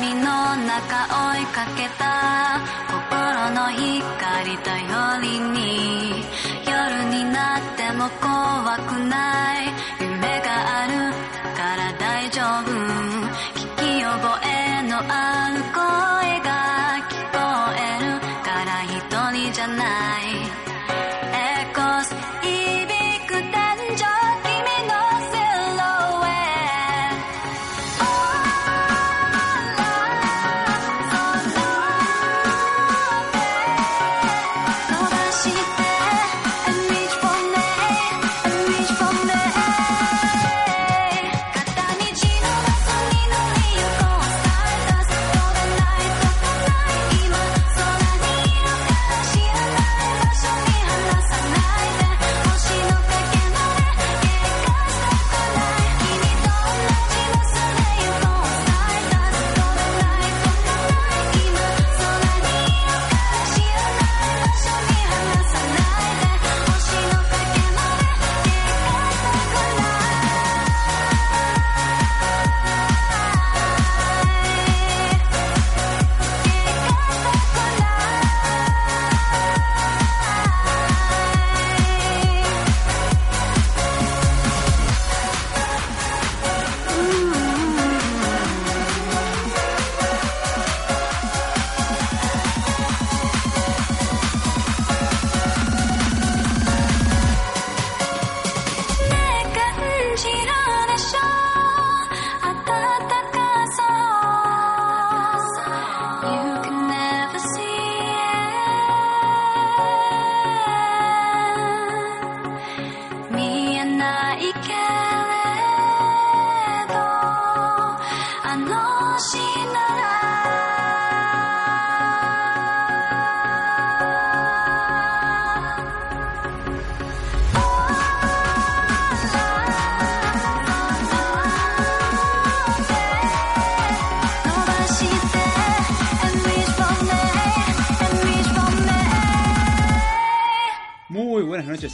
闇の中追いかけた。心の光頼りに。夜になっても怖くない。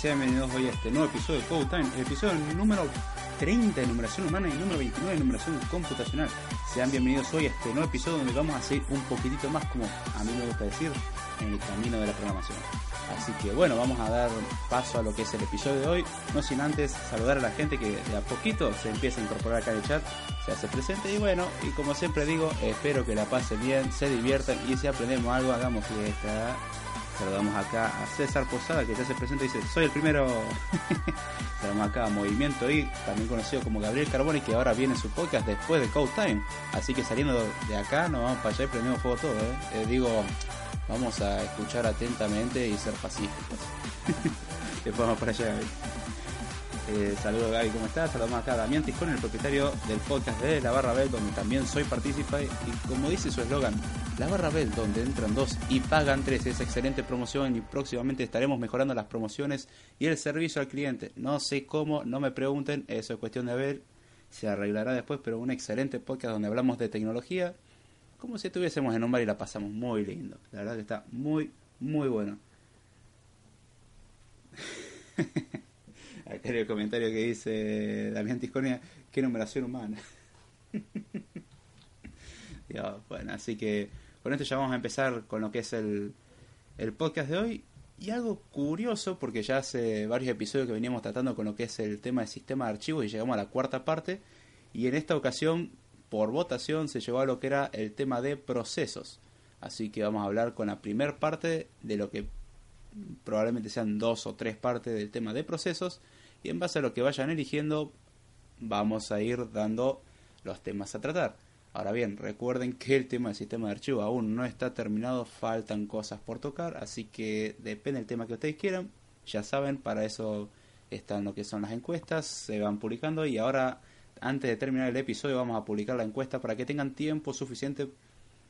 Sean bienvenidos hoy a este nuevo episodio de Code Time, el episodio número 30 de numeración humana y número 29 de numeración computacional. Sean bienvenidos hoy a este nuevo episodio donde vamos a seguir un poquitito más, como a mí me gusta decir, en el camino de la programación. Así que bueno, vamos a dar paso a lo que es el episodio de hoy, no sin antes saludar a la gente que de a poquito se empieza a incorporar acá en el chat, se hace presente y bueno, y como siempre digo, espero que la pasen bien, se diviertan y si aprendemos algo, hagamos fiesta. Saludamos acá a César Posada que ya se presenta y dice, soy el primero. Saludamos acá a Movimiento I, también conocido como Gabriel Carbone, que ahora viene su podcast después de Code Time. Así que saliendo de acá nos vamos para allá y prendemos fuego todo. ¿eh? Eh, digo, vamos a escuchar atentamente y ser pacíficos. Después vamos para allá, Gaby. Eh, saludos Gaby, ¿cómo estás? Saludamos acá a Damián Tiscón, el propietario del podcast de La Barra Bell, donde también soy partícipe. Y como dice su eslogan, La Barra Bell, donde entran dos y pagan tres. Es excelente promoción y próximamente estaremos mejorando las promociones y el servicio al cliente. No sé cómo, no me pregunten, eso es cuestión de ver, se arreglará después, pero un excelente podcast donde hablamos de tecnología, como si estuviésemos en un bar y la pasamos muy lindo. La verdad que está muy, muy bueno. Acá el comentario que dice Damián Tisconia, qué numeración humana. Bueno, así que con esto ya vamos a empezar con lo que es el, el podcast de hoy. Y algo curioso, porque ya hace varios episodios que veníamos tratando con lo que es el tema del sistema de archivos y llegamos a la cuarta parte. Y en esta ocasión, por votación, se llevó a lo que era el tema de procesos. Así que vamos a hablar con la primera parte de lo que probablemente sean dos o tres partes del tema de procesos. Y en base a lo que vayan eligiendo, vamos a ir dando los temas a tratar. Ahora bien, recuerden que el tema del sistema de archivo aún no está terminado, faltan cosas por tocar, así que depende del tema que ustedes quieran. Ya saben, para eso están lo que son las encuestas, se van publicando y ahora, antes de terminar el episodio, vamos a publicar la encuesta para que tengan tiempo suficiente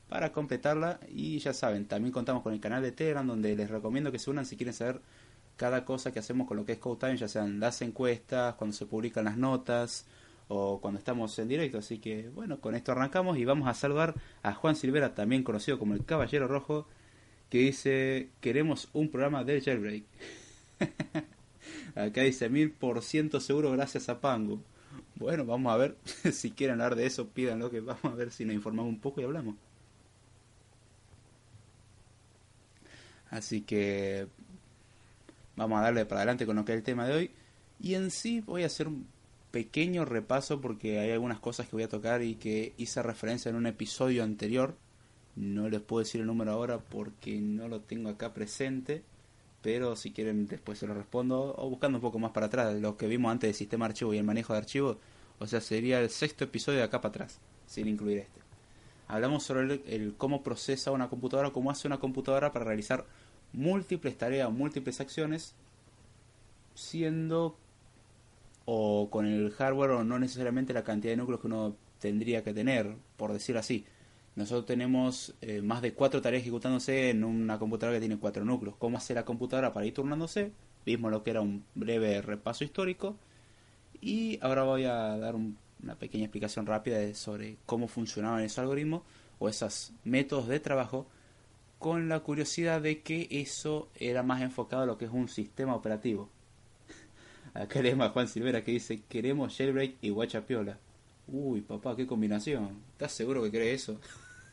para completarla. Y ya saben, también contamos con el canal de Telegram donde les recomiendo que se unan si quieren saber cada cosa que hacemos con lo que es Code Time, ya sean las encuestas, cuando se publican las notas o cuando estamos en directo. Así que bueno, con esto arrancamos y vamos a saludar a Juan Silvera, también conocido como el Caballero Rojo, que dice, queremos un programa del jailbreak. Acá dice mil por ciento seguro gracias a Pango. Bueno, vamos a ver. si quieren hablar de eso, pídanlo que vamos a ver si nos informamos un poco y hablamos. Así que vamos a darle para adelante con lo que es el tema de hoy. Y en sí voy a hacer un pequeño repaso porque hay algunas cosas que voy a tocar y que hice referencia en un episodio anterior. No les puedo decir el número ahora porque no lo tengo acá presente. Pero si quieren después se lo respondo. O buscando un poco más para atrás. Lo que vimos antes del sistema de archivo y el manejo de archivos. O sea, sería el sexto episodio de acá para atrás. Sin incluir este. Hablamos sobre el, cómo procesa una computadora. Cómo hace una computadora para realizar múltiples tareas, múltiples acciones. Siendo o con el hardware o no necesariamente la cantidad de núcleos que uno tendría que tener, por decir así. Nosotros tenemos eh, más de cuatro tareas ejecutándose en una computadora que tiene cuatro núcleos. ¿Cómo hace la computadora para ir turnándose? Vimos lo que era un breve repaso histórico. Y ahora voy a dar un- una pequeña explicación rápida de- sobre cómo funcionaban esos algoritmos o esos métodos de trabajo con la curiosidad de que eso era más enfocado a lo que es un sistema operativo. Acá leemos a Juan Silvera que dice, queremos jailbreak y guachapiola. Uy, papá, qué combinación. ¿Estás seguro que crees eso?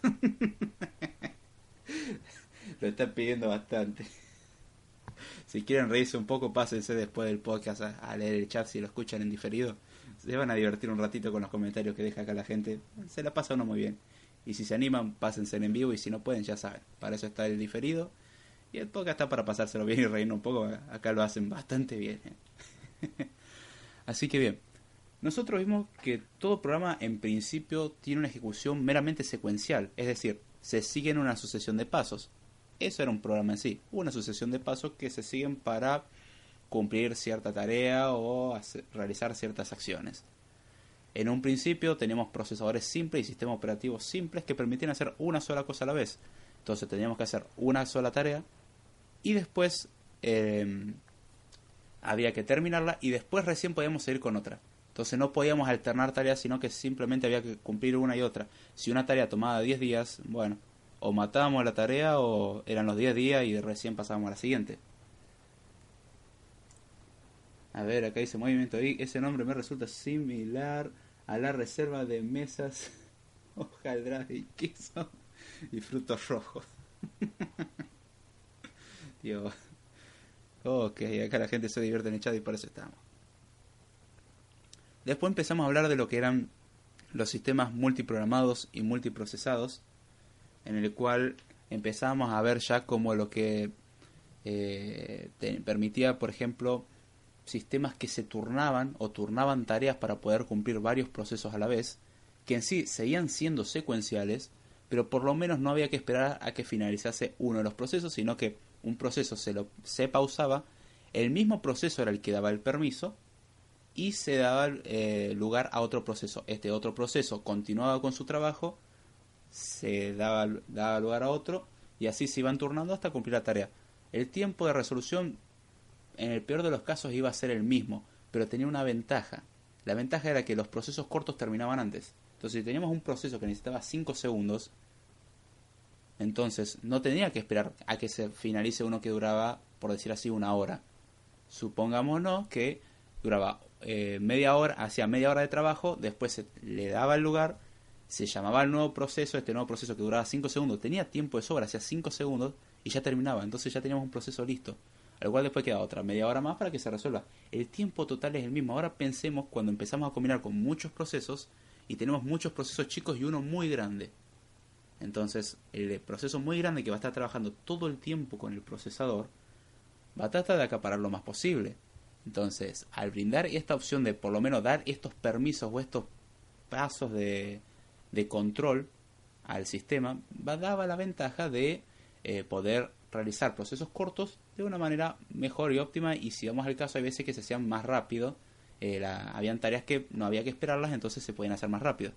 Lo están pidiendo bastante. Si quieren reírse un poco, pásense después del podcast a, a leer el chat si lo escuchan en diferido. Se van a divertir un ratito con los comentarios que deja acá la gente. Se la pasa uno muy bien. Y si se animan, pásense en vivo y si no pueden, ya saben. Para eso está el diferido. Y el podcast está para pasárselo bien y reírnos un poco. Acá lo hacen bastante bien. ¿eh? Así que bien. Nosotros vimos que todo programa en principio tiene una ejecución meramente secuencial. Es decir, se siguen una sucesión de pasos. Eso era un programa en sí. Una sucesión de pasos que se siguen para cumplir cierta tarea o realizar ciertas acciones. En un principio teníamos procesadores simples y sistemas operativos simples que permitían hacer una sola cosa a la vez. Entonces teníamos que hacer una sola tarea y después eh, había que terminarla y después recién podíamos seguir con otra. Entonces no podíamos alternar tareas, sino que simplemente había que cumplir una y otra. Si una tarea tomaba 10 días, bueno, o matábamos la tarea o eran los 10 días y recién pasábamos a la siguiente. A ver, acá dice movimiento ahí. Ese nombre me resulta similar a la reserva de mesas, hojaldras y queso y frutos rojos. Dios. Ok, acá la gente se divierte en el chat y por eso estamos. Después empezamos a hablar de lo que eran los sistemas multiprogramados y multiprocesados, en el cual empezamos a ver ya como lo que eh, te permitía, por ejemplo, sistemas que se turnaban o turnaban tareas para poder cumplir varios procesos a la vez, que en sí seguían siendo secuenciales, pero por lo menos no había que esperar a que finalizase uno de los procesos, sino que un proceso se, lo, se pausaba, el mismo proceso era el que daba el permiso y se daba eh, lugar a otro proceso. Este otro proceso continuaba con su trabajo, se daba, daba lugar a otro y así se iban turnando hasta cumplir la tarea. El tiempo de resolución en el peor de los casos iba a ser el mismo, pero tenía una ventaja. La ventaja era que los procesos cortos terminaban antes. Entonces, si teníamos un proceso que necesitaba 5 segundos, entonces no tenía que esperar a que se finalice uno que duraba, por decir así, una hora. Supongámonos que duraba eh, media hora, hacía media hora de trabajo, después se le daba el lugar, se llamaba el nuevo proceso, este nuevo proceso que duraba 5 segundos, tenía tiempo de sobra, hacía 5 segundos y ya terminaba, entonces ya teníamos un proceso listo. Al cual después queda otra media hora más para que se resuelva. El tiempo total es el mismo. Ahora pensemos cuando empezamos a combinar con muchos procesos y tenemos muchos procesos chicos y uno muy grande. Entonces, el proceso muy grande que va a estar trabajando todo el tiempo con el procesador va a tratar de acaparar lo más posible. Entonces, al brindar esta opción de por lo menos dar estos permisos o estos pasos de, de control al sistema, va daba la ventaja de eh, poder realizar procesos cortos de una manera mejor y óptima y si vamos al caso hay veces que se hacían más rápido eh, la, habían tareas que no había que esperarlas entonces se podían hacer más rápido.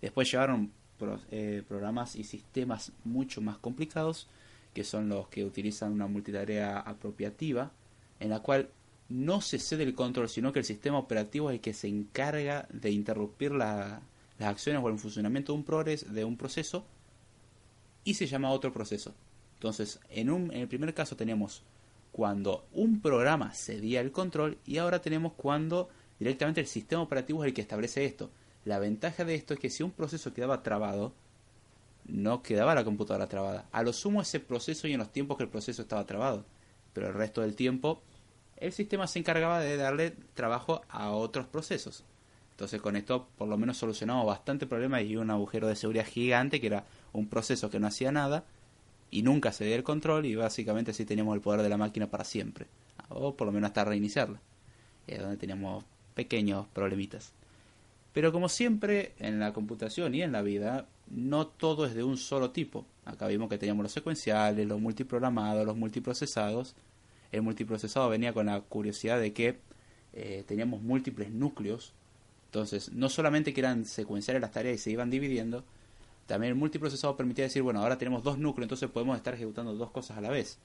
Después llevaron pro, eh, programas y sistemas mucho más complicados que son los que utilizan una multitarea apropiativa en la cual no se cede el control sino que el sistema operativo es el que se encarga de interrumpir la, las acciones o el funcionamiento de un, progres, de un proceso y se llama otro proceso entonces, en, un, en el primer caso tenemos cuando un programa cedía el control y ahora tenemos cuando Directamente el sistema operativo es el que establece esto. La ventaja de esto es que si un proceso quedaba trabado, no quedaba la computadora trabada. A lo sumo ese proceso y en los tiempos que el proceso estaba trabado. Pero el resto del tiempo el sistema se encargaba de darle trabajo a otros procesos. Entonces con esto por lo menos solucionamos bastante problema y un agujero de seguridad gigante que era un proceso que no hacía nada y nunca dio el control y básicamente así teníamos el poder de la máquina para siempre. O por lo menos hasta reiniciarla. Donde teníamos pequeños problemitas. Pero como siempre en la computación y en la vida, no todo es de un solo tipo. Acá vimos que teníamos los secuenciales, los multiprogramados, los multiprocesados. El multiprocesado venía con la curiosidad de que eh, teníamos múltiples núcleos. Entonces, no solamente que eran secuenciales las tareas y se iban dividiendo, también el multiprocesado permitía decir, bueno, ahora tenemos dos núcleos, entonces podemos estar ejecutando dos cosas a la vez.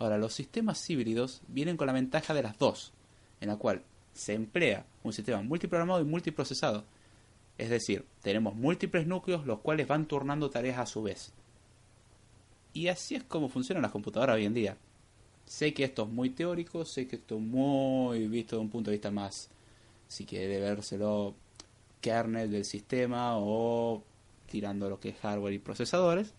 Ahora, los sistemas híbridos vienen con la ventaja de las dos, en la cual se emplea un sistema multiprogramado y multiprocesado. Es decir, tenemos múltiples núcleos los cuales van turnando tareas a su vez. Y así es como funcionan las computadoras hoy en día. Sé que esto es muy teórico, sé que esto es muy visto de un punto de vista más, si quiere vérselo, kernel del sistema o tirando lo que es hardware y procesadores,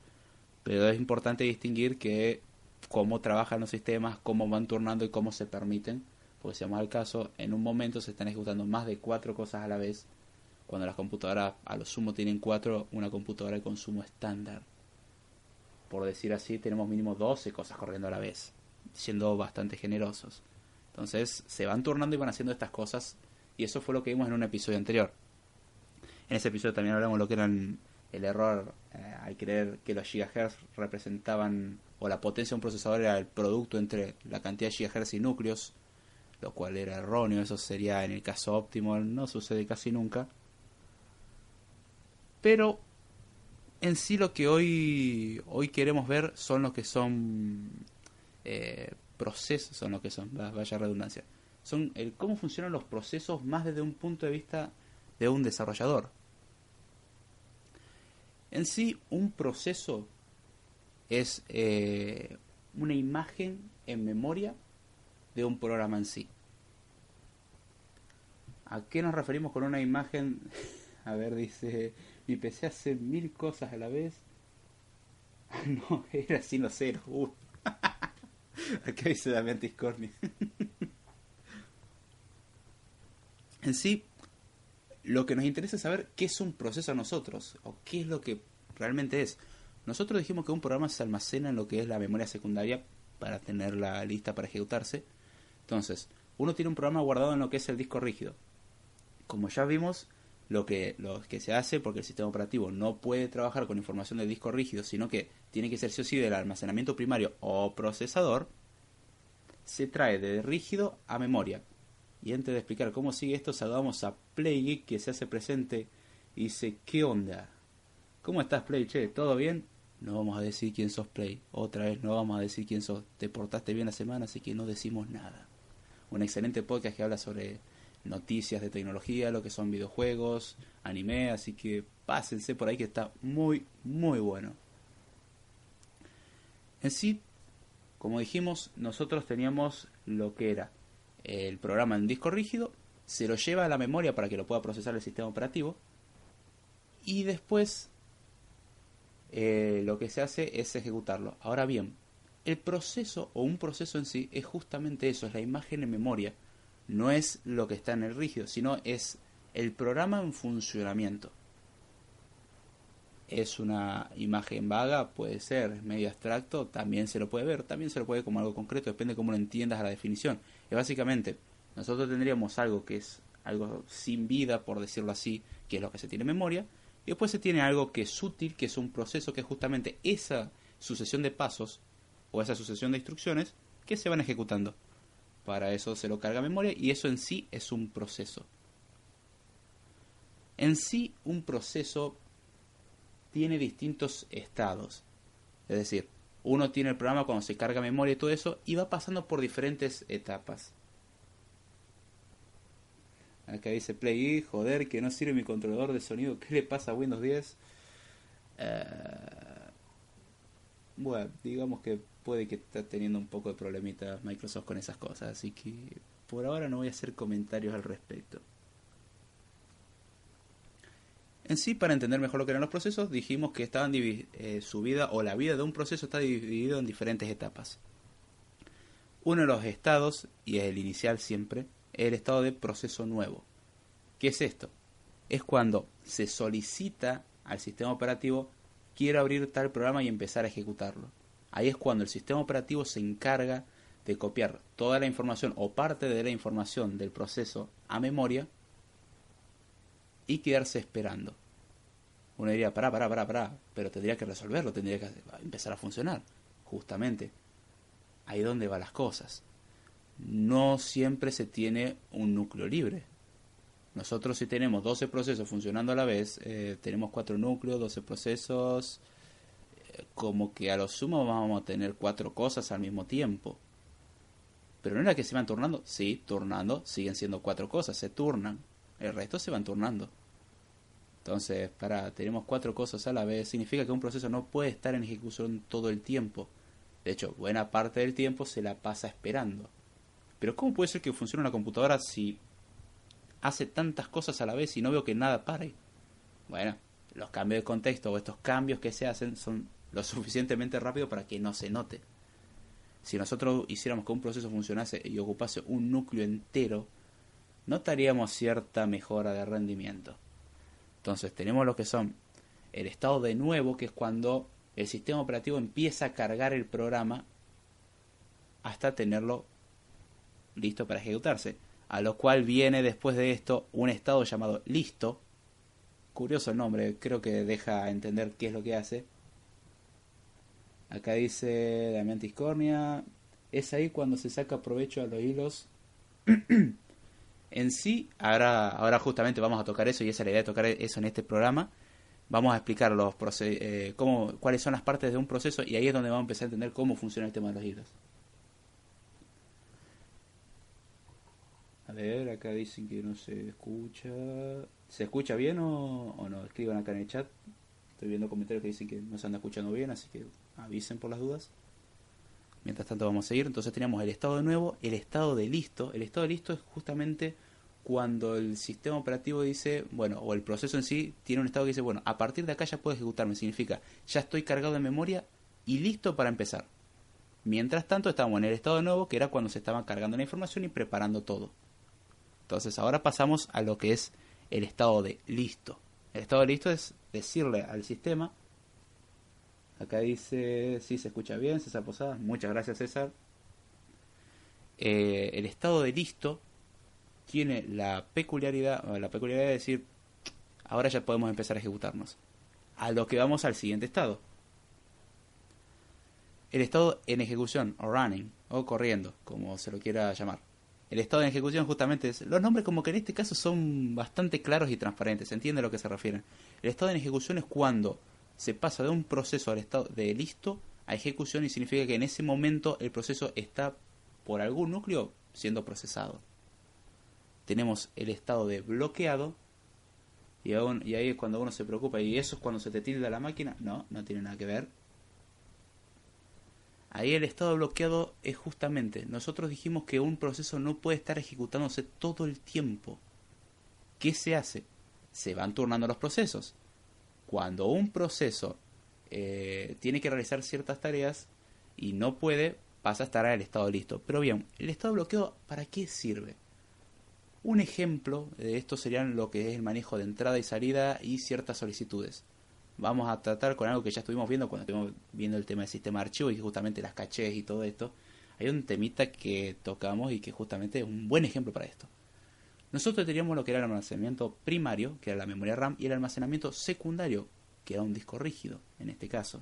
pero es importante distinguir que cómo trabajan los sistemas, cómo van turnando y cómo se permiten, porque si vamos al caso, en un momento se están ejecutando más de cuatro cosas a la vez, cuando las computadoras a lo sumo tienen cuatro, una computadora de consumo estándar. Por decir así, tenemos mínimo 12 cosas corriendo a la vez siendo bastante generosos. Entonces se van turnando y van haciendo estas cosas y eso fue lo que vimos en un episodio anterior. En ese episodio también hablamos de lo que eran el error eh, al creer que los gigahertz representaban o la potencia de un procesador era el producto entre la cantidad de gigahertz y núcleos, lo cual era erróneo, eso sería en el caso óptimo, no sucede casi nunca. Pero en sí lo que hoy hoy queremos ver son los que son eh, procesos son lo que son, vaya redundancia. Son el cómo funcionan los procesos más desde un punto de vista de un desarrollador. En sí, un proceso es eh, una imagen en memoria de un programa en sí. ¿A qué nos referimos con una imagen? A ver, dice, mi PC hace mil cosas a la vez. no, era sino cero. Uh. Acá dice Damián Tiscorni. en sí, lo que nos interesa es saber qué es un proceso a nosotros, o qué es lo que realmente es. Nosotros dijimos que un programa se almacena en lo que es la memoria secundaria para tenerla lista para ejecutarse. Entonces, uno tiene un programa guardado en lo que es el disco rígido. Como ya vimos, lo que, que se hace, porque el sistema operativo no puede trabajar con información del disco rígido, sino que tiene que ser sí o sí del almacenamiento primario o procesador, se trae de rígido a memoria. Y antes de explicar cómo sigue esto, saludamos a PlayGeek que se hace presente y dice, ¿qué onda? ¿Cómo estás Play? Che, ¿todo bien? No vamos a decir quién sos Play. Otra vez no vamos a decir quién sos. Te portaste bien la semana, así que no decimos nada. Un excelente podcast que habla sobre noticias de tecnología, lo que son videojuegos, anime, así que pásense por ahí que está muy, muy bueno. En sí, como dijimos, nosotros teníamos lo que era el programa en disco rígido, se lo lleva a la memoria para que lo pueda procesar el sistema operativo y después eh, lo que se hace es ejecutarlo. Ahora bien, el proceso o un proceso en sí es justamente eso, es la imagen en memoria. No es lo que está en el rígido, sino es el programa en funcionamiento. Es una imagen vaga, puede ser, medio abstracto, también se lo puede ver, también se lo puede ver como algo concreto, depende de cómo lo entiendas a la definición. Y básicamente, nosotros tendríamos algo que es algo sin vida, por decirlo así, que es lo que se tiene en memoria, y después se tiene algo que es útil, que es un proceso que es justamente esa sucesión de pasos o esa sucesión de instrucciones que se van ejecutando. Para eso se lo carga memoria y eso en sí es un proceso. En sí un proceso tiene distintos estados. Es decir, uno tiene el programa cuando se carga memoria y todo eso y va pasando por diferentes etapas. Acá dice Play, joder, que no sirve mi controlador de sonido. ¿Qué le pasa a Windows 10? Eh, bueno, digamos que puede que esté teniendo un poco de problemita Microsoft con esas cosas, así que por ahora no voy a hacer comentarios al respecto. En sí, para entender mejor lo que eran los procesos, dijimos que estaban eh, su vida o la vida de un proceso está dividido en diferentes etapas. Uno de los estados, y es el inicial siempre, es el estado de proceso nuevo. ¿Qué es esto? Es cuando se solicita al sistema operativo quiero abrir tal programa y empezar a ejecutarlo. Ahí es cuando el sistema operativo se encarga de copiar toda la información o parte de la información del proceso a memoria y quedarse esperando. Uno diría, pará, pará, pará, pará, pero tendría que resolverlo, tendría que empezar a funcionar. Justamente, ahí donde van las cosas. No siempre se tiene un núcleo libre. Nosotros si tenemos 12 procesos funcionando a la vez, eh, tenemos 4 núcleos, 12 procesos, eh, como que a lo sumo vamos a tener 4 cosas al mismo tiempo. Pero no era que se van turnando, sí, turnando, siguen siendo 4 cosas, se turnan, el resto se van turnando. Entonces, para tenemos cuatro cosas a la vez, significa que un proceso no puede estar en ejecución todo el tiempo. De hecho, buena parte del tiempo se la pasa esperando. Pero ¿cómo puede ser que funcione una computadora si hace tantas cosas a la vez y no veo que nada pare? Bueno, los cambios de contexto o estos cambios que se hacen son lo suficientemente rápido para que no se note. Si nosotros hiciéramos que un proceso funcionase y ocupase un núcleo entero, notaríamos cierta mejora de rendimiento. Entonces tenemos lo que son el estado de nuevo, que es cuando el sistema operativo empieza a cargar el programa hasta tenerlo listo para ejecutarse. A lo cual viene después de esto un estado llamado listo. Curioso el nombre, creo que deja entender qué es lo que hace. Acá dice Damián Tiscornia. Es ahí cuando se saca provecho a los hilos en sí, ahora, ahora justamente vamos a tocar eso y esa es la idea de tocar eso en este programa. Vamos a explicar los proce- eh, cómo, cuáles son las partes de un proceso y ahí es donde vamos a empezar a entender cómo funciona el tema de los hilos. A ver, acá dicen que no se escucha. ¿Se escucha bien o, o no? Escriban acá en el chat. Estoy viendo comentarios que dicen que no se anda escuchando bien, así que avisen por las dudas. Mientras tanto vamos a seguir. Entonces tenemos el estado de nuevo, el estado de listo. El estado de listo es justamente cuando el sistema operativo dice, bueno, o el proceso en sí tiene un estado que dice, bueno, a partir de acá ya puedo ejecutarme. Significa, ya estoy cargado de memoria y listo para empezar. Mientras tanto estábamos en el estado de nuevo, que era cuando se estaba cargando la información y preparando todo. Entonces ahora pasamos a lo que es el estado de listo. El estado de listo es decirle al sistema, Acá dice, sí, se escucha bien, César Posadas. Muchas gracias, César. Eh, el estado de listo tiene la peculiaridad, la peculiaridad de decir, ahora ya podemos empezar a ejecutarnos. A lo que vamos al siguiente estado. El estado en ejecución, o running, o corriendo, como se lo quiera llamar. El estado en ejecución justamente. Los nombres como que en este caso son bastante claros y transparentes, se entiende a lo que se refieren. El estado en ejecución es cuando se pasa de un proceso al estado de listo a ejecución y significa que en ese momento el proceso está por algún núcleo siendo procesado. Tenemos el estado de bloqueado y, aún- y ahí es cuando uno se preocupa y eso es cuando se te tilda la máquina. No, no tiene nada que ver. Ahí el estado bloqueado es justamente, nosotros dijimos que un proceso no puede estar ejecutándose todo el tiempo. ¿Qué se hace? Se van turnando los procesos cuando un proceso eh, tiene que realizar ciertas tareas y no puede, pasa a estar en el estado listo. Pero bien, el estado bloqueado, ¿para qué sirve? Un ejemplo de esto serían lo que es el manejo de entrada y salida y ciertas solicitudes. Vamos a tratar con algo que ya estuvimos viendo cuando estuvimos viendo el tema del sistema de archivos y justamente las cachés y todo esto. Hay un temita que tocamos y que justamente es un buen ejemplo para esto. Nosotros teníamos lo que era el almacenamiento primario, que era la memoria RAM, y el almacenamiento secundario, que era un disco rígido, en este caso.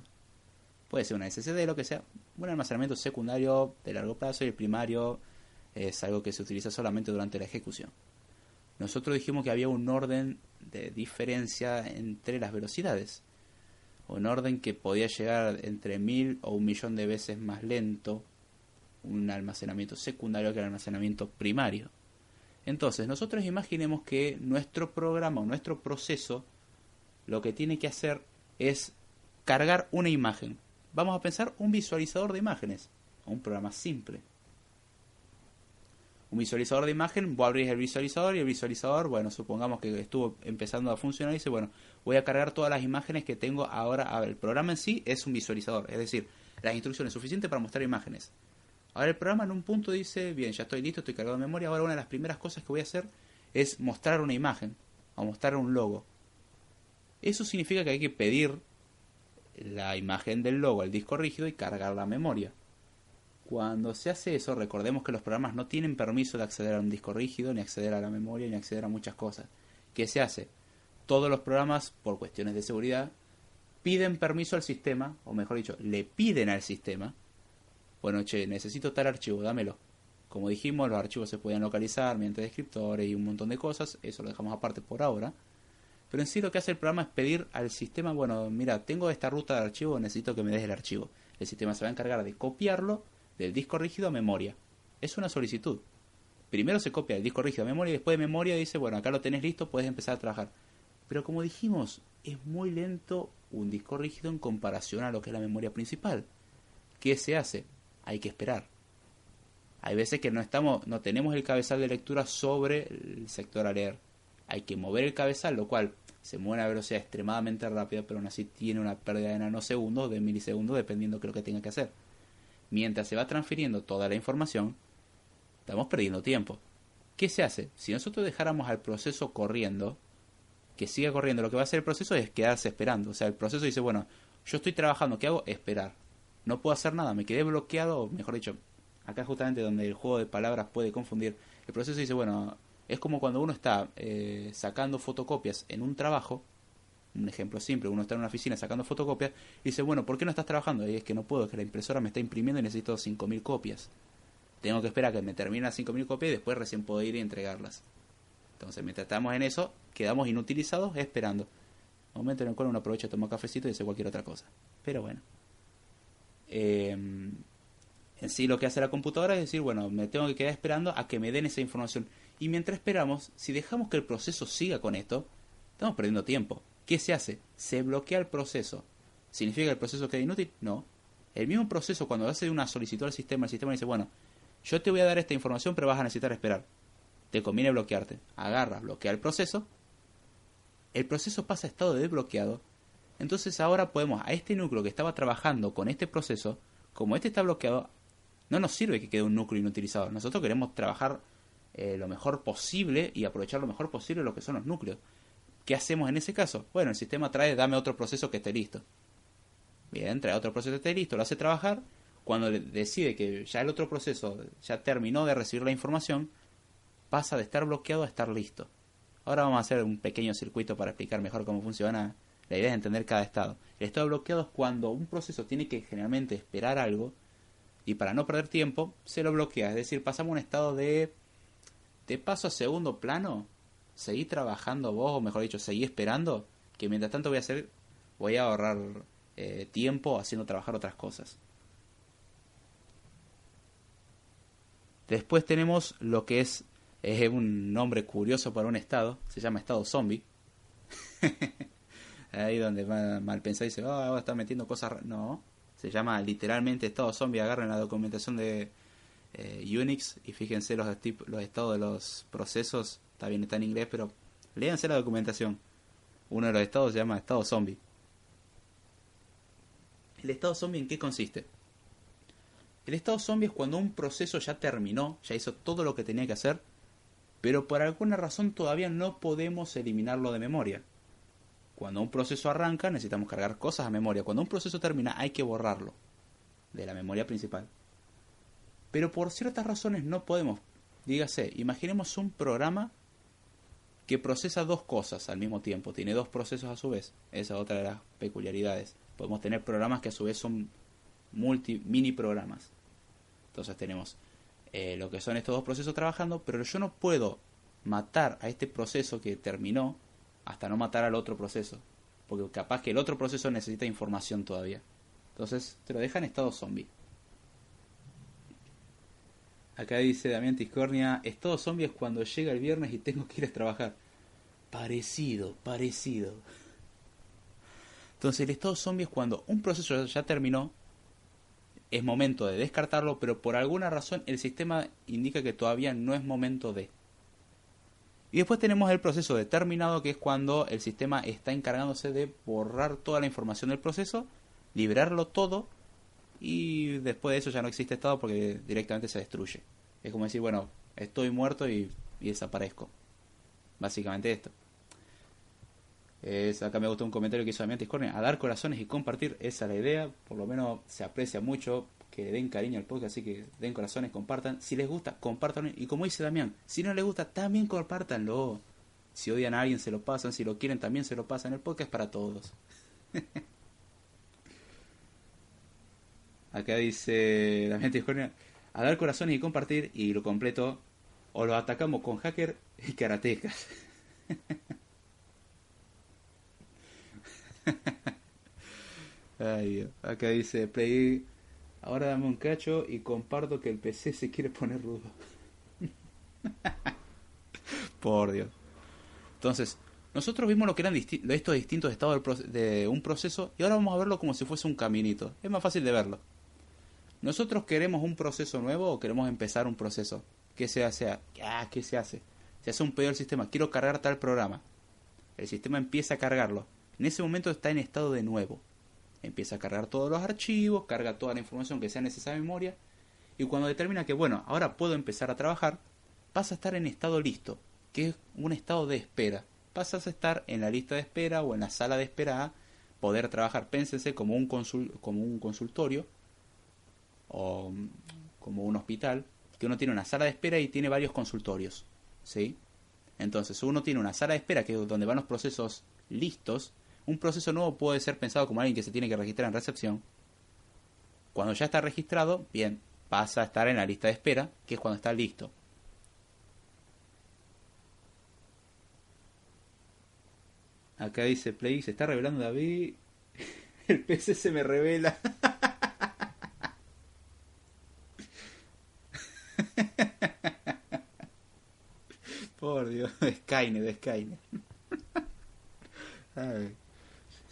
Puede ser una SSD, lo que sea. Un almacenamiento secundario de largo plazo y el primario es algo que se utiliza solamente durante la ejecución. Nosotros dijimos que había un orden de diferencia entre las velocidades. Un orden que podía llegar entre mil o un millón de veces más lento un almacenamiento secundario que el almacenamiento primario. Entonces, nosotros imaginemos que nuestro programa o nuestro proceso lo que tiene que hacer es cargar una imagen. Vamos a pensar un visualizador de imágenes, un programa simple. un visualizador de imagen, vos abrís el visualizador y el visualizador, bueno, supongamos que estuvo empezando a funcionar y dice, bueno, voy a cargar todas las imágenes que tengo ahora. A ver, el programa en sí es un visualizador, es decir, las instrucciones suficientes para mostrar imágenes. Ahora el programa en un punto dice, bien, ya estoy listo, estoy cargado de memoria, ahora una de las primeras cosas que voy a hacer es mostrar una imagen o mostrar un logo. Eso significa que hay que pedir la imagen del logo al disco rígido y cargar la memoria. Cuando se hace eso, recordemos que los programas no tienen permiso de acceder a un disco rígido, ni acceder a la memoria, ni acceder a muchas cosas. ¿Qué se hace? Todos los programas, por cuestiones de seguridad, piden permiso al sistema, o mejor dicho, le piden al sistema, bueno, che, necesito tal archivo, dámelo. Como dijimos, los archivos se pueden localizar mediante descriptores y un montón de cosas, eso lo dejamos aparte por ahora. Pero en sí lo que hace el programa es pedir al sistema, bueno, mira, tengo esta ruta de archivo, necesito que me des el archivo. El sistema se va a encargar de copiarlo del disco rígido a memoria. Es una solicitud. Primero se copia el disco rígido a memoria y después de memoria dice, bueno, acá lo tenés listo, puedes empezar a trabajar. Pero como dijimos, es muy lento un disco rígido en comparación a lo que es la memoria principal. ¿Qué se hace? Hay que esperar. Hay veces que no estamos, no tenemos el cabezal de lectura sobre el sector a leer. Hay que mover el cabezal, lo cual se mueve a una velocidad extremadamente rápida, pero aún así tiene una pérdida de nanosegundos, de milisegundos, dependiendo de lo que tenga que hacer. Mientras se va transfiriendo toda la información, estamos perdiendo tiempo. ¿Qué se hace? Si nosotros dejáramos al proceso corriendo, que siga corriendo, lo que va a hacer el proceso es quedarse esperando. O sea, el proceso dice, bueno, yo estoy trabajando, ¿qué hago? Esperar. No puedo hacer nada, me quedé bloqueado, o mejor dicho, acá justamente donde el juego de palabras puede confundir. El proceso dice, bueno, es como cuando uno está eh, sacando fotocopias en un trabajo, un ejemplo simple, uno está en una oficina sacando fotocopias y dice, bueno, ¿por qué no estás trabajando? Y es que no puedo, es que la impresora me está imprimiendo y necesito 5.000 copias. Tengo que esperar a que me terminen las 5.000 copias y después recién puedo ir y entregarlas. Entonces, mientras estamos en eso, quedamos inutilizados esperando. Momento en el cual uno aprovecha, toma cafecito y hace cualquier otra cosa. Pero bueno. Eh, en sí lo que hace la computadora es decir, bueno, me tengo que quedar esperando a que me den esa información. Y mientras esperamos, si dejamos que el proceso siga con esto, estamos perdiendo tiempo. ¿Qué se hace? Se bloquea el proceso. ¿Significa que el proceso queda inútil? No. El mismo proceso, cuando hace una solicitud al sistema, el sistema dice, bueno, yo te voy a dar esta información, pero vas a necesitar esperar. Te conviene bloquearte. Agarra, bloquea el proceso. El proceso pasa a estado de desbloqueado. Entonces ahora podemos, a este núcleo que estaba trabajando con este proceso, como este está bloqueado, no nos sirve que quede un núcleo inutilizado. Nosotros queremos trabajar eh, lo mejor posible y aprovechar lo mejor posible lo que son los núcleos. ¿Qué hacemos en ese caso? Bueno, el sistema trae, dame otro proceso que esté listo. Bien, trae otro proceso que esté listo, lo hace trabajar. Cuando decide que ya el otro proceso ya terminó de recibir la información, pasa de estar bloqueado a estar listo. Ahora vamos a hacer un pequeño circuito para explicar mejor cómo funciona. La idea es entender cada estado. El estado bloqueado es cuando un proceso tiene que generalmente esperar algo y para no perder tiempo se lo bloquea. Es decir, pasamos a un estado de de paso a segundo plano, seguí trabajando vos, o mejor dicho, seguí esperando, que mientras tanto voy a hacer, voy a ahorrar eh, tiempo haciendo trabajar otras cosas. Después tenemos lo que es, es un nombre curioso para un estado, se llama estado zombie. Ahí donde mal, mal pensado dice, oh, ahora está metiendo cosas. No, se llama literalmente estado zombie. Agarren la documentación de eh, Unix y fíjense los, los estados de los procesos. Está bien, está en inglés, pero léanse la documentación. Uno de los estados se llama estado zombie. ¿El estado zombie en qué consiste? El estado zombie es cuando un proceso ya terminó, ya hizo todo lo que tenía que hacer, pero por alguna razón todavía no podemos eliminarlo de memoria. Cuando un proceso arranca necesitamos cargar cosas a memoria. Cuando un proceso termina hay que borrarlo de la memoria principal. Pero por ciertas razones no podemos. Dígase, imaginemos un programa que procesa dos cosas al mismo tiempo. Tiene dos procesos a su vez. Esa es otra de las peculiaridades. Podemos tener programas que a su vez son multi, mini programas. Entonces tenemos eh, lo que son estos dos procesos trabajando, pero yo no puedo matar a este proceso que terminó hasta no matar al otro proceso. Porque capaz que el otro proceso necesita información todavía. Entonces te lo deja en estado zombie. Acá dice Damián Tiscornia, estado zombie es cuando llega el viernes y tengo que ir a trabajar. Parecido, parecido. Entonces el estado zombie es cuando un proceso ya terminó, es momento de descartarlo, pero por alguna razón el sistema indica que todavía no es momento de. Y después tenemos el proceso determinado, que es cuando el sistema está encargándose de borrar toda la información del proceso, liberarlo todo, y después de eso ya no existe estado porque directamente se destruye. Es como decir, bueno, estoy muerto y, desaparezco. Básicamente esto. Es, acá me gustó un comentario que hizo Damián Tiscornia. A dar corazones y compartir, esa es la idea. Por lo menos se aprecia mucho que den cariño al podcast, así que den corazones, compartan. Si les gusta, compartan. Y como dice Damián, si no les gusta, también compártanlo. Si odian a alguien, se lo pasan. Si lo quieren, también se lo pasan. El podcast para todos. Acá dice Damián Tiscornia. A dar corazones y compartir. Y lo completo. O lo atacamos con hacker y karatecas. Ay, Dios. Acá dice Play. Ahora dame un cacho y comparto que el PC se quiere poner rudo. Por Dios. Entonces, nosotros vimos lo que eran disti- estos distintos estados de un proceso y ahora vamos a verlo como si fuese un caminito. Es más fácil de verlo. Nosotros queremos un proceso nuevo o queremos empezar un proceso. ¿Qué se hace? Ah, ¿qué se hace? Se hace un pedido al sistema. Quiero cargar tal programa. El sistema empieza a cargarlo. En ese momento está en estado de nuevo. Empieza a cargar todos los archivos, carga toda la información que sea necesaria en memoria. Y cuando determina que, bueno, ahora puedo empezar a trabajar, pasa a estar en estado listo, que es un estado de espera. Pasas a estar en la lista de espera o en la sala de espera poder trabajar. Pénsense como un, consul- como un consultorio o mm, como un hospital, que uno tiene una sala de espera y tiene varios consultorios. ¿Sí? Entonces, uno tiene una sala de espera que es donde van los procesos listos. Un proceso nuevo puede ser pensado como alguien que se tiene que registrar en recepción. Cuando ya está registrado, bien, pasa a estar en la lista de espera, que es cuando está listo. Acá dice Play, se está revelando David. El PC se me revela. Por Dios, Skynet, Skynet.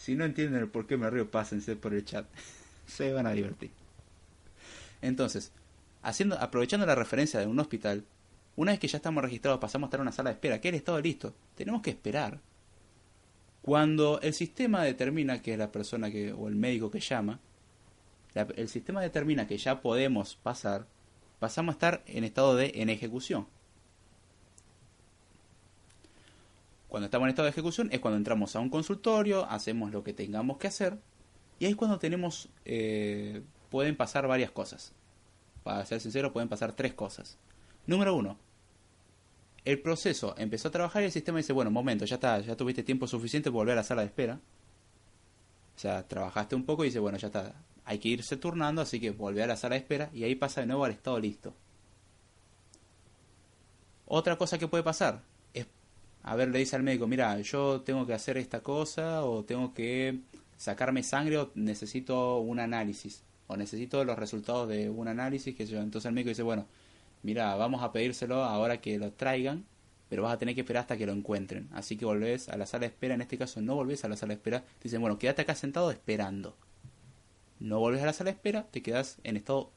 Si no entienden el por qué me río, pásense por el chat. Se van a divertir. Entonces, haciendo, aprovechando la referencia de un hospital, una vez que ya estamos registrados, pasamos a estar en una sala de espera, que el estado listo. Tenemos que esperar. Cuando el sistema determina que es la persona que, o el médico que llama, la- el sistema determina que ya podemos pasar, pasamos a estar en estado de en ejecución. Cuando estamos en estado de ejecución es cuando entramos a un consultorio, hacemos lo que tengamos que hacer y ahí es cuando tenemos, eh, pueden pasar varias cosas. Para ser sincero, pueden pasar tres cosas. Número uno, el proceso empezó a trabajar y el sistema dice, bueno, momento, ya está, ya tuviste tiempo suficiente para volver a la sala de espera. O sea, trabajaste un poco y dice, bueno, ya está, hay que irse turnando, así que volver a la sala de espera y ahí pasa de nuevo al estado listo. Otra cosa que puede pasar a ver, le dice al médico, mira, yo tengo que hacer esta cosa o tengo que sacarme sangre o necesito un análisis o necesito los resultados de un análisis que yo. Entonces el médico dice, bueno, mira, vamos a pedírselo ahora que lo traigan, pero vas a tener que esperar hasta que lo encuentren. Así que volvés a la sala de espera, en este caso no volvés a la sala de espera, te dicen, bueno, quédate acá sentado esperando. No volvés a la sala de espera, te quedas en estado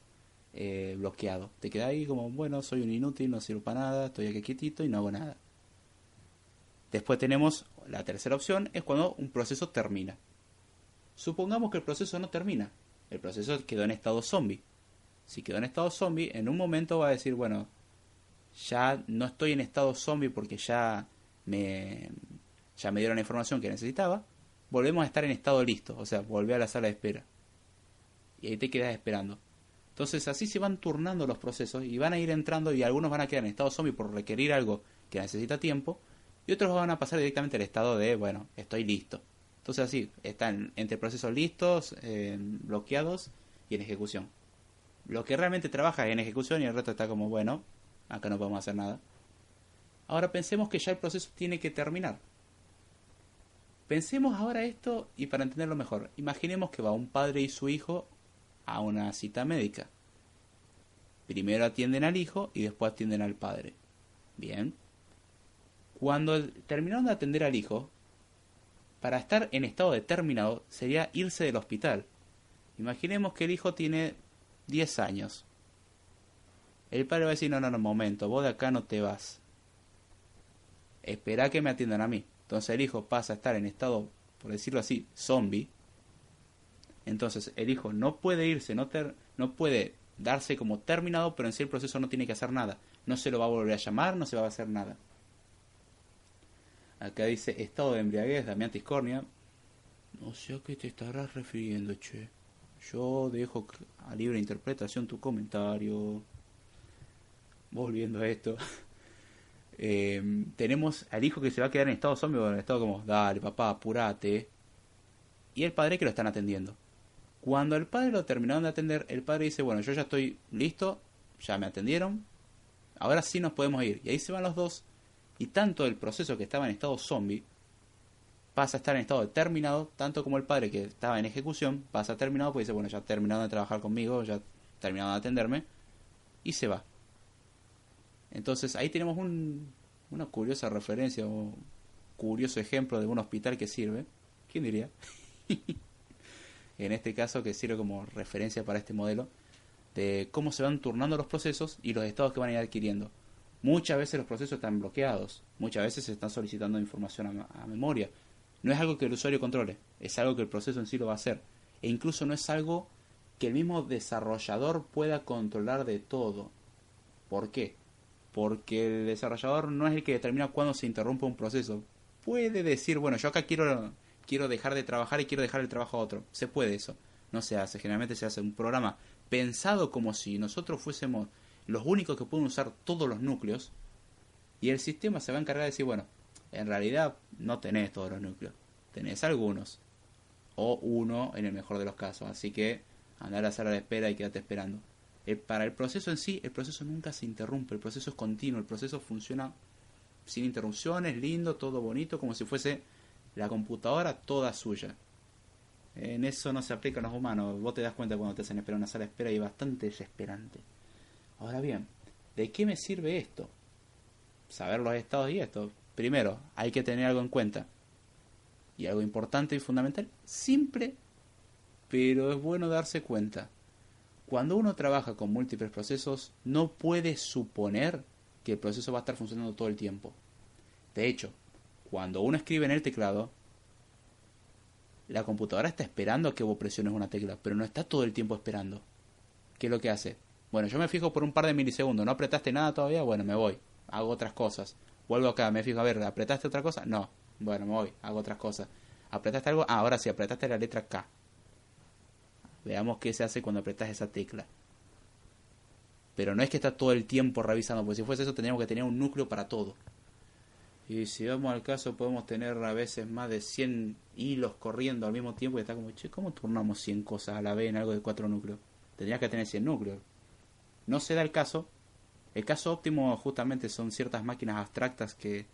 eh, bloqueado. Te quedas ahí como, bueno, soy un inútil, no sirvo para nada, estoy aquí quietito y no hago nada. Después tenemos la tercera opción, es cuando un proceso termina. Supongamos que el proceso no termina, el proceso quedó en estado zombie. Si quedó en estado zombie, en un momento va a decir, bueno, ya no estoy en estado zombie porque ya me, ya me dieron la información que necesitaba. Volvemos a estar en estado listo, o sea, volver a la sala de espera. Y ahí te quedas esperando. Entonces así se van turnando los procesos y van a ir entrando y algunos van a quedar en estado zombie por requerir algo que necesita tiempo y otros van a pasar directamente al estado de, bueno, estoy listo. Entonces así, están entre procesos listos, eh, bloqueados y en ejecución. Lo que realmente trabaja es en ejecución y el resto está como, bueno, acá no podemos hacer nada. Ahora pensemos que ya el proceso tiene que terminar. Pensemos ahora esto y para entenderlo mejor, imaginemos que va un padre y su hijo a una cita médica. Primero atienden al hijo y después atienden al padre. Bien. Cuando terminaron de atender al hijo, para estar en estado determinado sería irse del hospital. Imaginemos que el hijo tiene 10 años. El padre va a decir, no, no, no, momento, vos de acá no te vas. Espera que me atiendan a mí. Entonces el hijo pasa a estar en estado, por decirlo así, zombie. Entonces el hijo no puede irse, no, ter- no puede darse como terminado, pero en sí el proceso no tiene que hacer nada. No se lo va a volver a llamar, no se va a hacer nada. Acá dice estado de embriaguez, Damián Tiscornia. No sé a qué te estarás refiriendo, che. Yo dejo a libre interpretación tu comentario. Volviendo a esto. Eh, tenemos al hijo que se va a quedar en estado zombie en estado como, dale papá, apurate. Y el padre que lo están atendiendo. Cuando el padre lo terminaron de atender, el padre dice, bueno, yo ya estoy listo, ya me atendieron, ahora sí nos podemos ir. Y ahí se van los dos, y tanto el proceso que estaba en estado zombie pasa a estar en estado determinado, tanto como el padre que estaba en ejecución pasa a terminado, pues dice, bueno, ya terminaron de trabajar conmigo, ya terminaron de atenderme, y se va. Entonces ahí tenemos un, una curiosa referencia o curioso ejemplo de un hospital que sirve. ¿Quién diría? en este caso que sirve como referencia para este modelo de cómo se van turnando los procesos y los estados que van a ir adquiriendo. Muchas veces los procesos están bloqueados, muchas veces se está solicitando información a, a memoria. No es algo que el usuario controle, es algo que el proceso en sí lo va a hacer. E incluso no es algo que el mismo desarrollador pueda controlar de todo. ¿Por qué? Porque el desarrollador no es el que determina cuándo se interrumpe un proceso. Puede decir, bueno, yo acá quiero, quiero dejar de trabajar y quiero dejar el trabajo a otro. Se puede eso. No se hace. Generalmente se hace un programa pensado como si nosotros fuésemos los únicos que pueden usar todos los núcleos. Y el sistema se va a encargar de decir, bueno, en realidad no tenés todos los núcleos. Tenés algunos. O uno en el mejor de los casos. Así que andar a la sala de espera y quédate esperando. Eh, para el proceso en sí, el proceso nunca se interrumpe, el proceso es continuo, el proceso funciona sin interrupciones, lindo, todo bonito, como si fuese la computadora toda suya. En eso no se aplica a los humanos, vos te das cuenta cuando te hacen esperar una sala de espera y bastante desesperante. Ahora bien, ¿de qué me sirve esto? Saber los estados y esto. Primero, hay que tener algo en cuenta. Y algo importante y fundamental, simple, pero es bueno darse cuenta. Cuando uno trabaja con múltiples procesos, no puede suponer que el proceso va a estar funcionando todo el tiempo. De hecho, cuando uno escribe en el teclado, la computadora está esperando a que vos presiones una tecla, pero no está todo el tiempo esperando. ¿Qué es lo que hace? Bueno, yo me fijo por un par de milisegundos, no apretaste nada todavía, bueno, me voy, hago otras cosas. Vuelvo acá, me fijo, a ver, ¿apretaste otra cosa? No, bueno, me voy, hago otras cosas. ¿Apretaste algo? Ah, ahora sí, apretaste la letra K. Veamos qué se hace cuando apretas esa tecla. Pero no es que está todo el tiempo revisando, porque si fuese eso tendríamos que tener un núcleo para todo. Y si vamos al caso, podemos tener a veces más de 100 hilos corriendo al mismo tiempo y está como, che, ¿cómo turnamos 100 cosas a la vez en algo de cuatro núcleos? Tendrías que tener 100 núcleos. No se da el caso. El caso óptimo justamente son ciertas máquinas abstractas que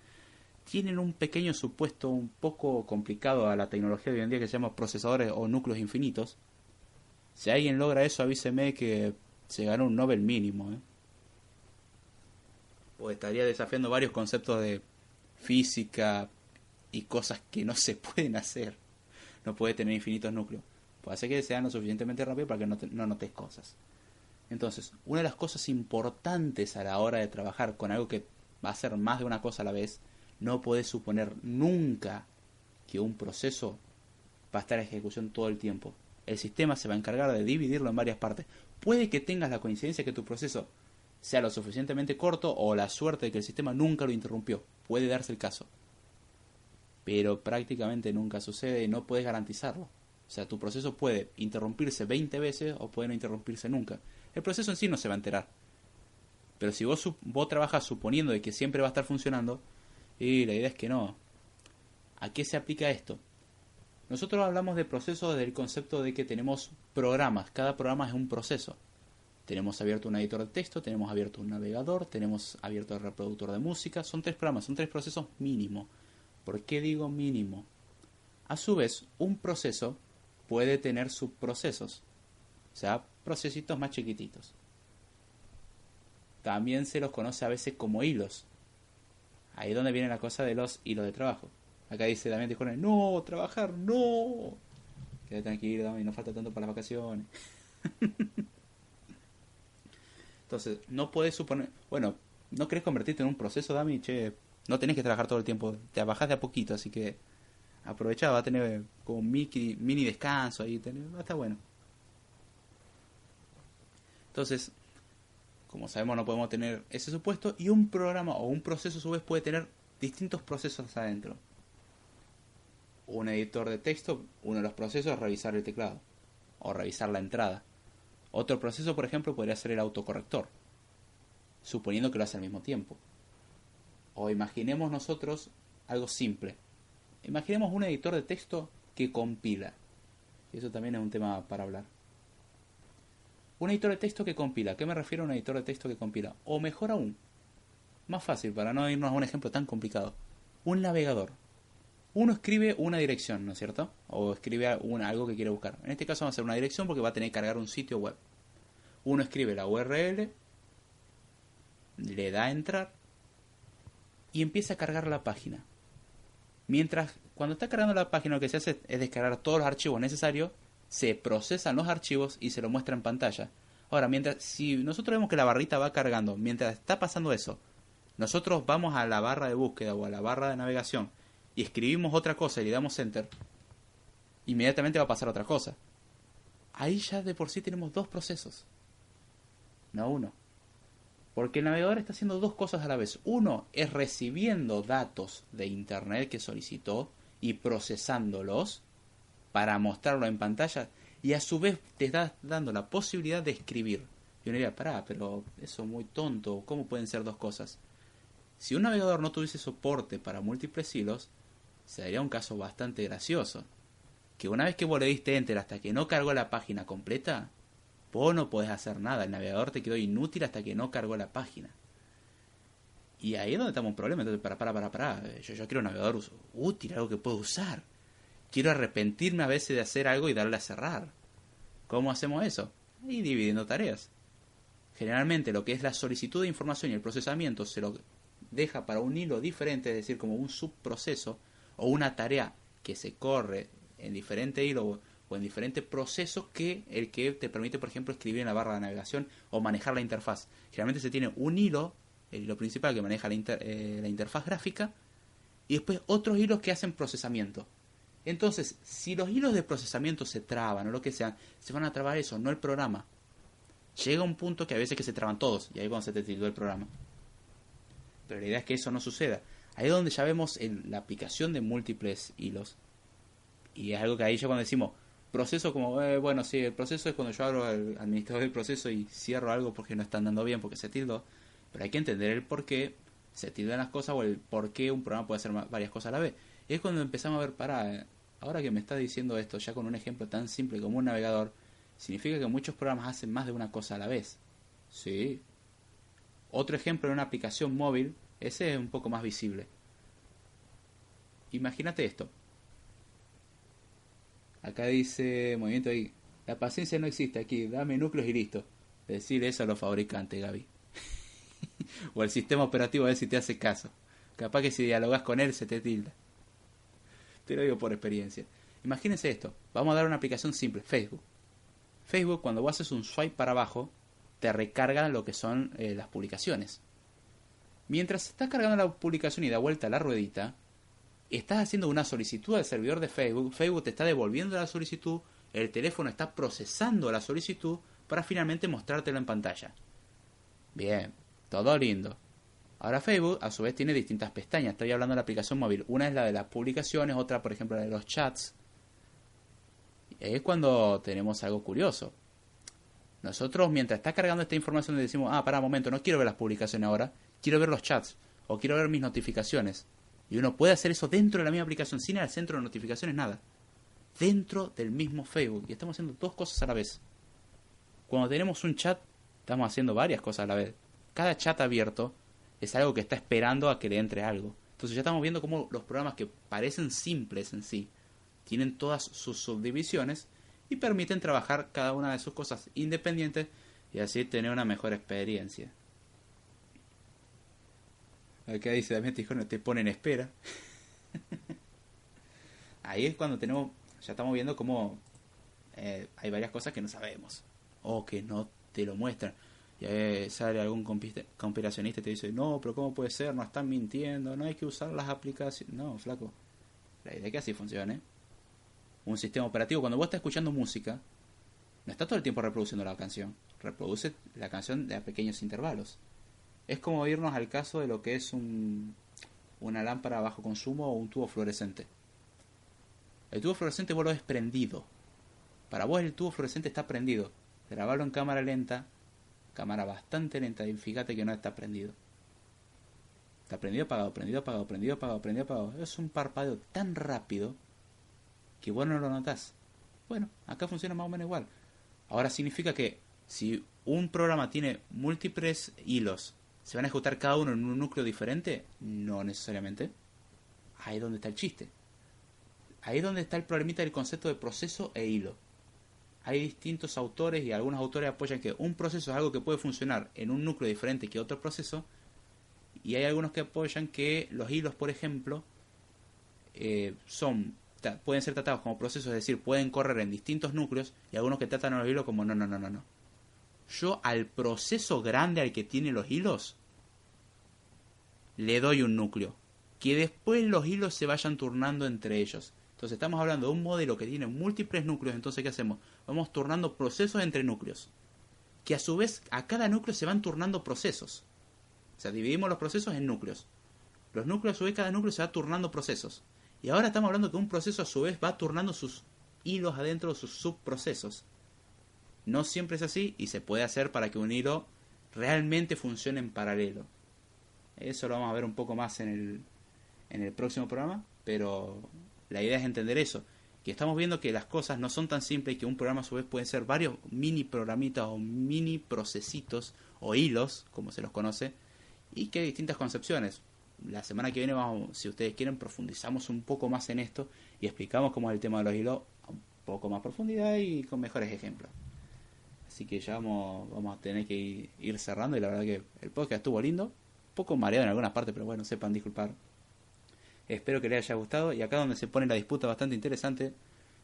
tienen un pequeño supuesto un poco complicado a la tecnología de hoy en día que se llama procesadores o núcleos infinitos. Si alguien logra eso, avíseme que se ganó un Nobel mínimo. ¿eh? Estaría desafiando varios conceptos de física y cosas que no se pueden hacer. No puede tener infinitos núcleos. Puede hacer que sean lo suficientemente rápido para que no, te- no notes cosas. Entonces, una de las cosas importantes a la hora de trabajar con algo que va a ser más de una cosa a la vez, no puedes suponer nunca que un proceso va a estar en ejecución todo el tiempo. El sistema se va a encargar de dividirlo en varias partes. Puede que tengas la coincidencia que tu proceso sea lo suficientemente corto o la suerte de que el sistema nunca lo interrumpió. Puede darse el caso. Pero prácticamente nunca sucede y no puedes garantizarlo. O sea, tu proceso puede interrumpirse 20 veces o puede no interrumpirse nunca. El proceso en sí no se va a enterar. Pero si vos, vos trabajas suponiendo de que siempre va a estar funcionando, y la idea es que no. ¿A qué se aplica esto? Nosotros hablamos de procesos desde el concepto de que tenemos programas. Cada programa es un proceso. Tenemos abierto un editor de texto, tenemos abierto un navegador, tenemos abierto el reproductor de música. Son tres programas, son tres procesos mínimo. ¿Por qué digo mínimo? A su vez, un proceso puede tener subprocesos. O sea, procesitos más chiquititos. También se los conoce a veces como hilos. Ahí es donde viene la cosa de los hilos de trabajo. Acá dice Damián Tijones, no, trabajar, no. Quédate tranquilo, Damián, no falta tanto para las vacaciones. Entonces, no puedes suponer, bueno, no querés convertirte en un proceso, Dami, che, no tenés que trabajar todo el tiempo, te bajás de a poquito, así que aprovechá, va a tener como mini, mini descanso ahí, tener, va a bueno. Entonces, como sabemos, no podemos tener ese supuesto y un programa o un proceso a su vez puede tener distintos procesos adentro. Un editor de texto, uno de los procesos es revisar el teclado o revisar la entrada. Otro proceso, por ejemplo, podría ser el autocorrector, suponiendo que lo hace al mismo tiempo. O imaginemos nosotros algo simple. Imaginemos un editor de texto que compila. Eso también es un tema para hablar. Un editor de texto que compila. ¿A qué me refiero a un editor de texto que compila? O mejor aún, más fácil, para no irnos a un ejemplo tan complicado. Un navegador. Uno escribe una dirección, ¿no es cierto? O escribe algo que quiere buscar. En este caso va a ser una dirección porque va a tener que cargar un sitio web. Uno escribe la URL, le da a entrar y empieza a cargar la página. Mientras, cuando está cargando la página, lo que se hace es descargar todos los archivos necesarios, se procesan los archivos y se lo muestra en pantalla. Ahora, mientras, si nosotros vemos que la barrita va cargando, mientras está pasando eso, nosotros vamos a la barra de búsqueda o a la barra de navegación y escribimos otra cosa y le damos enter, inmediatamente va a pasar otra cosa. Ahí ya de por sí tenemos dos procesos, no uno. Porque el navegador está haciendo dos cosas a la vez. Uno es recibiendo datos de Internet que solicitó y procesándolos para mostrarlo en pantalla. Y a su vez te está dando la posibilidad de escribir. Y uno diría, pará, pero eso es muy tonto. ¿Cómo pueden ser dos cosas? Si un navegador no tuviese soporte para múltiples hilos, sería un caso bastante gracioso. Que una vez que vos le diste enter hasta que no cargó la página completa, vos no podés hacer nada. El navegador te quedó inútil hasta que no cargó la página. Y ahí es donde estamos un problema. Entonces, para, para, para, para. Yo, yo quiero un navegador útil, algo que puedo usar. Quiero arrepentirme a veces de hacer algo y darle a cerrar. ¿Cómo hacemos eso? Y dividiendo tareas. Generalmente lo que es la solicitud de información y el procesamiento se lo deja para un hilo diferente, es decir, como un subproceso o una tarea que se corre en diferente hilo o- en diferente proceso que el que te permite, por ejemplo, escribir en la barra de navegación o manejar la interfaz. Generalmente se tiene un hilo, el hilo principal que maneja la, inter- eh, la interfaz gráfica, y después otros hilos que hacen procesamiento. Entonces, si los hilos de procesamiento se traban o lo que sea, se van a trabar eso, no el programa. Llega un punto que a veces que se traban todos, y ahí cuando se te tildó el programa. Pero la idea es que eso no suceda. Ahí es donde ya vemos el- la aplicación de múltiples hilos. Y es algo que ahí ya cuando decimos proceso como, eh, bueno, sí, el proceso es cuando yo abro el administrador del proceso y cierro algo porque no están dando bien, porque se tildó. Pero hay que entender el por qué se tildan las cosas o el por qué un programa puede hacer varias cosas a la vez. Es cuando empezamos a ver, para, ahora que me está diciendo esto, ya con un ejemplo tan simple como un navegador, significa que muchos programas hacen más de una cosa a la vez. Sí. Otro ejemplo en una aplicación móvil, ese es un poco más visible. Imagínate esto. Acá dice movimiento ahí. La paciencia no existe aquí, dame núcleos y listo. Decir eso a los fabricantes, Gaby. o el sistema operativo a ver si te hace caso. Capaz que si dialogas con él se te tilda. Te lo digo por experiencia. Imagínense esto. Vamos a dar una aplicación simple, Facebook. Facebook, cuando vos haces un swipe para abajo, te recarga lo que son eh, las publicaciones. Mientras estás cargando la publicación y da vuelta a la ruedita, estás haciendo una solicitud al servidor de Facebook, Facebook te está devolviendo la solicitud, el teléfono está procesando la solicitud para finalmente mostrártelo en pantalla. Bien, todo lindo. Ahora Facebook a su vez tiene distintas pestañas, estoy hablando de la aplicación móvil. Una es la de las publicaciones, otra por ejemplo la de los chats. Y es cuando tenemos algo curioso. Nosotros mientras está cargando esta información le decimos, ah, para un momento, no quiero ver las publicaciones ahora, quiero ver los chats o quiero ver mis notificaciones. Y uno puede hacer eso dentro de la misma aplicación, sin ir al centro de notificaciones, nada. Dentro del mismo Facebook. Y estamos haciendo dos cosas a la vez. Cuando tenemos un chat, estamos haciendo varias cosas a la vez. Cada chat abierto es algo que está esperando a que le entre algo. Entonces ya estamos viendo cómo los programas que parecen simples en sí, tienen todas sus subdivisiones y permiten trabajar cada una de sus cosas independientes y así tener una mejor experiencia. Acá dice Damián Tijón, te pone en espera. Ahí es cuando tenemos, ya estamos viendo cómo eh, hay varias cosas que no sabemos o que no te lo muestran. Sale algún conspiracionista y te dice, no, pero ¿cómo puede ser? Nos están mintiendo, no hay que usar las aplicaciones. No, flaco. La idea es que así funcione. Un sistema operativo, cuando vos estás escuchando música, no está todo el tiempo reproduciendo la canción. Reproduce la canción a pequeños intervalos. Es como irnos al caso de lo que es un, una lámpara a bajo consumo o un tubo fluorescente. El tubo fluorescente vos lo ves prendido. Para vos el tubo fluorescente está prendido. Grabarlo en cámara lenta, cámara bastante lenta, y fíjate que no está prendido. Está prendido, apagado, prendido, apagado, prendido, apagado, prendido, apagado. Es un parpadeo tan rápido que vos no lo notás. Bueno, acá funciona más o menos igual. Ahora significa que si un programa tiene múltiples hilos, ¿se van a ejecutar cada uno en un núcleo diferente? No necesariamente. Ahí es donde está el chiste. Ahí es donde está el problemita del concepto de proceso e hilo. Hay distintos autores y algunos autores apoyan que un proceso es algo que puede funcionar en un núcleo diferente que otro proceso. Y hay algunos que apoyan que los hilos, por ejemplo, eh, son pueden ser tratados como procesos, es decir, pueden correr en distintos núcleos y algunos que tratan a los hilos como no, no, no, no, no. Yo al proceso grande al que tiene los hilos le doy un núcleo. Que después los hilos se vayan turnando entre ellos. Entonces estamos hablando de un modelo que tiene múltiples núcleos. Entonces, ¿qué hacemos? Vamos turnando procesos entre núcleos. Que a su vez a cada núcleo se van turnando procesos. O sea, dividimos los procesos en núcleos. Los núcleos a su vez, cada núcleo se va turnando procesos. Y ahora estamos hablando que un proceso a su vez va turnando sus hilos adentro de sus subprocesos. No siempre es así y se puede hacer para que un hilo realmente funcione en paralelo. Eso lo vamos a ver un poco más en el, en el próximo programa, pero la idea es entender eso, que estamos viendo que las cosas no son tan simples y que un programa a su vez pueden ser varios mini programitas o mini procesitos o hilos, como se los conoce, y que hay distintas concepciones. La semana que viene, vamos, si ustedes quieren, profundizamos un poco más en esto y explicamos cómo es el tema de los hilos a un poco más profundidad y con mejores ejemplos. Así que ya vamos, vamos a tener que ir, cerrando y la verdad que el podcast estuvo lindo, un poco mareado en algunas partes, pero bueno, sepan disculpar. Espero que les haya gustado y acá donde se pone la disputa bastante interesante,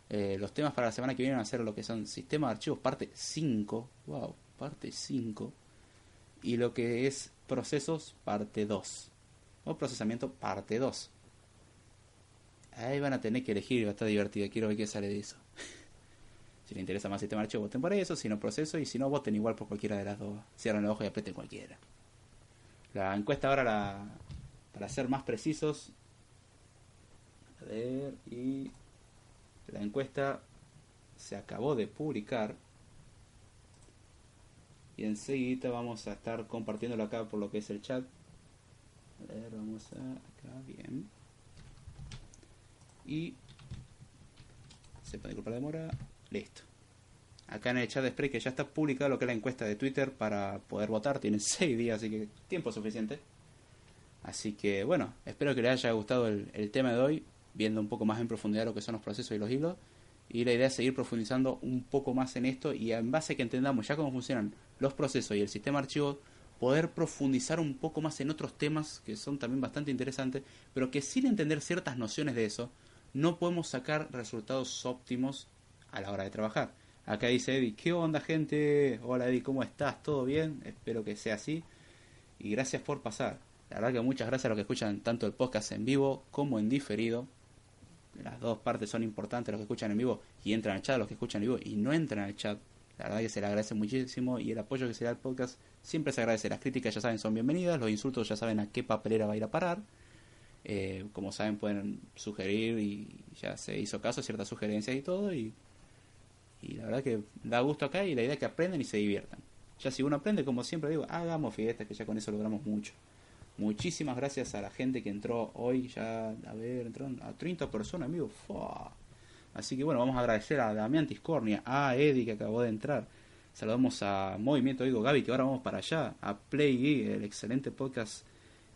eh, los temas para la semana que viene van a ser lo que son sistema de archivos parte 5, wow, parte 5, y lo que es procesos parte 2, o procesamiento parte 2. Ahí van a tener que elegir, va a estar divertido, quiero ver qué sale de eso. Si les interesa más sistema de archivos, voten por eso, si no proceso, y si no, voten igual por cualquiera de las dos. Cierran los ojos y aprieten cualquiera. La encuesta ahora, la, para ser más precisos, a ver, y la encuesta se acabó de publicar. Y enseguida vamos a estar compartiéndolo acá por lo que es el chat. A ver, vamos a acá, bien. Y se puede disculpar la demora. Listo. Acá en el chat de Spray que ya está publicado lo que es la encuesta de Twitter para poder votar. Tienen 6 días, así que tiempo suficiente. Así que bueno, espero que les haya gustado el tema de hoy, viendo un poco más en profundidad lo que son los procesos y los hilos. Y la idea es seguir profundizando un poco más en esto y en base a que entendamos ya cómo funcionan los procesos y el sistema archivo, poder profundizar un poco más en otros temas que son también bastante interesantes, pero que sin entender ciertas nociones de eso, no podemos sacar resultados óptimos a la hora de trabajar. Acá dice Eddie, ¿qué onda gente? Hola Eddie, ¿cómo estás? ¿Todo bien? Espero que sea así. Y gracias por pasar. La verdad que muchas gracias a los que escuchan tanto el podcast en vivo como en diferido. Las dos partes son importantes, los que escuchan en vivo y entran al chat, los que escuchan en vivo y no entran al chat. La verdad que se le agradece muchísimo y el apoyo que se da al podcast siempre se agradece. Las críticas ya saben son bienvenidas, los insultos ya saben a qué papelera va a ir a parar. Eh, como saben pueden sugerir y ya se hizo caso ciertas sugerencias y todo y, y la verdad que da gusto acá y la idea es que aprendan y se diviertan. Ya si uno aprende, como siempre digo, hagamos fiestas que ya con eso logramos mucho. Muchísimas gracias a la gente que entró hoy, ya, a ver, entraron a 30 personas, amigo. Fua. Así que bueno, vamos a agradecer a Damián Tiscornia, a Eddie que acabó de entrar. Saludamos a Movimiento Digo Gaby, que ahora vamos para allá, a Play el excelente podcast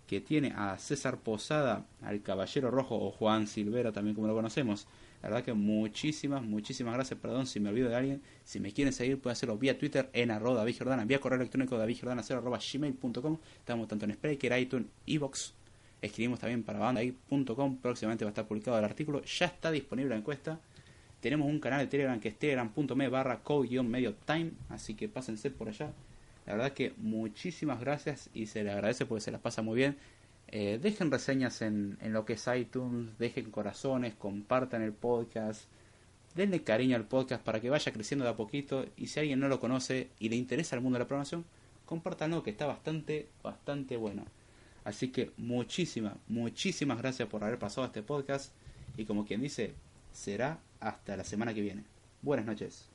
que tiene a César Posada, al Caballero Rojo o Juan Silvera, también como lo conocemos. La verdad que muchísimas, muchísimas gracias. Perdón si me olvido de alguien. Si me quieren seguir, pueden hacerlo vía Twitter en arroba David Jordana, vía correo electrónico davidjordana0 arroba gmail.com. Estamos tanto en Spreaker, iTunes, Evox. Escribimos también para bandai.com. Próximamente va a estar publicado el artículo. Ya está disponible la encuesta. Tenemos un canal de Telegram que es telegram.me barra code-medio time. Así que pásense por allá. La verdad que muchísimas gracias y se le agradece porque se las pasa muy bien. Eh, dejen reseñas en, en lo que es iTunes, dejen corazones, compartan el podcast, denle cariño al podcast para que vaya creciendo de a poquito y si alguien no lo conoce y le interesa el mundo de la programación, compártanlo que está bastante, bastante bueno. Así que muchísimas, muchísimas gracias por haber pasado este podcast y como quien dice, será hasta la semana que viene. Buenas noches.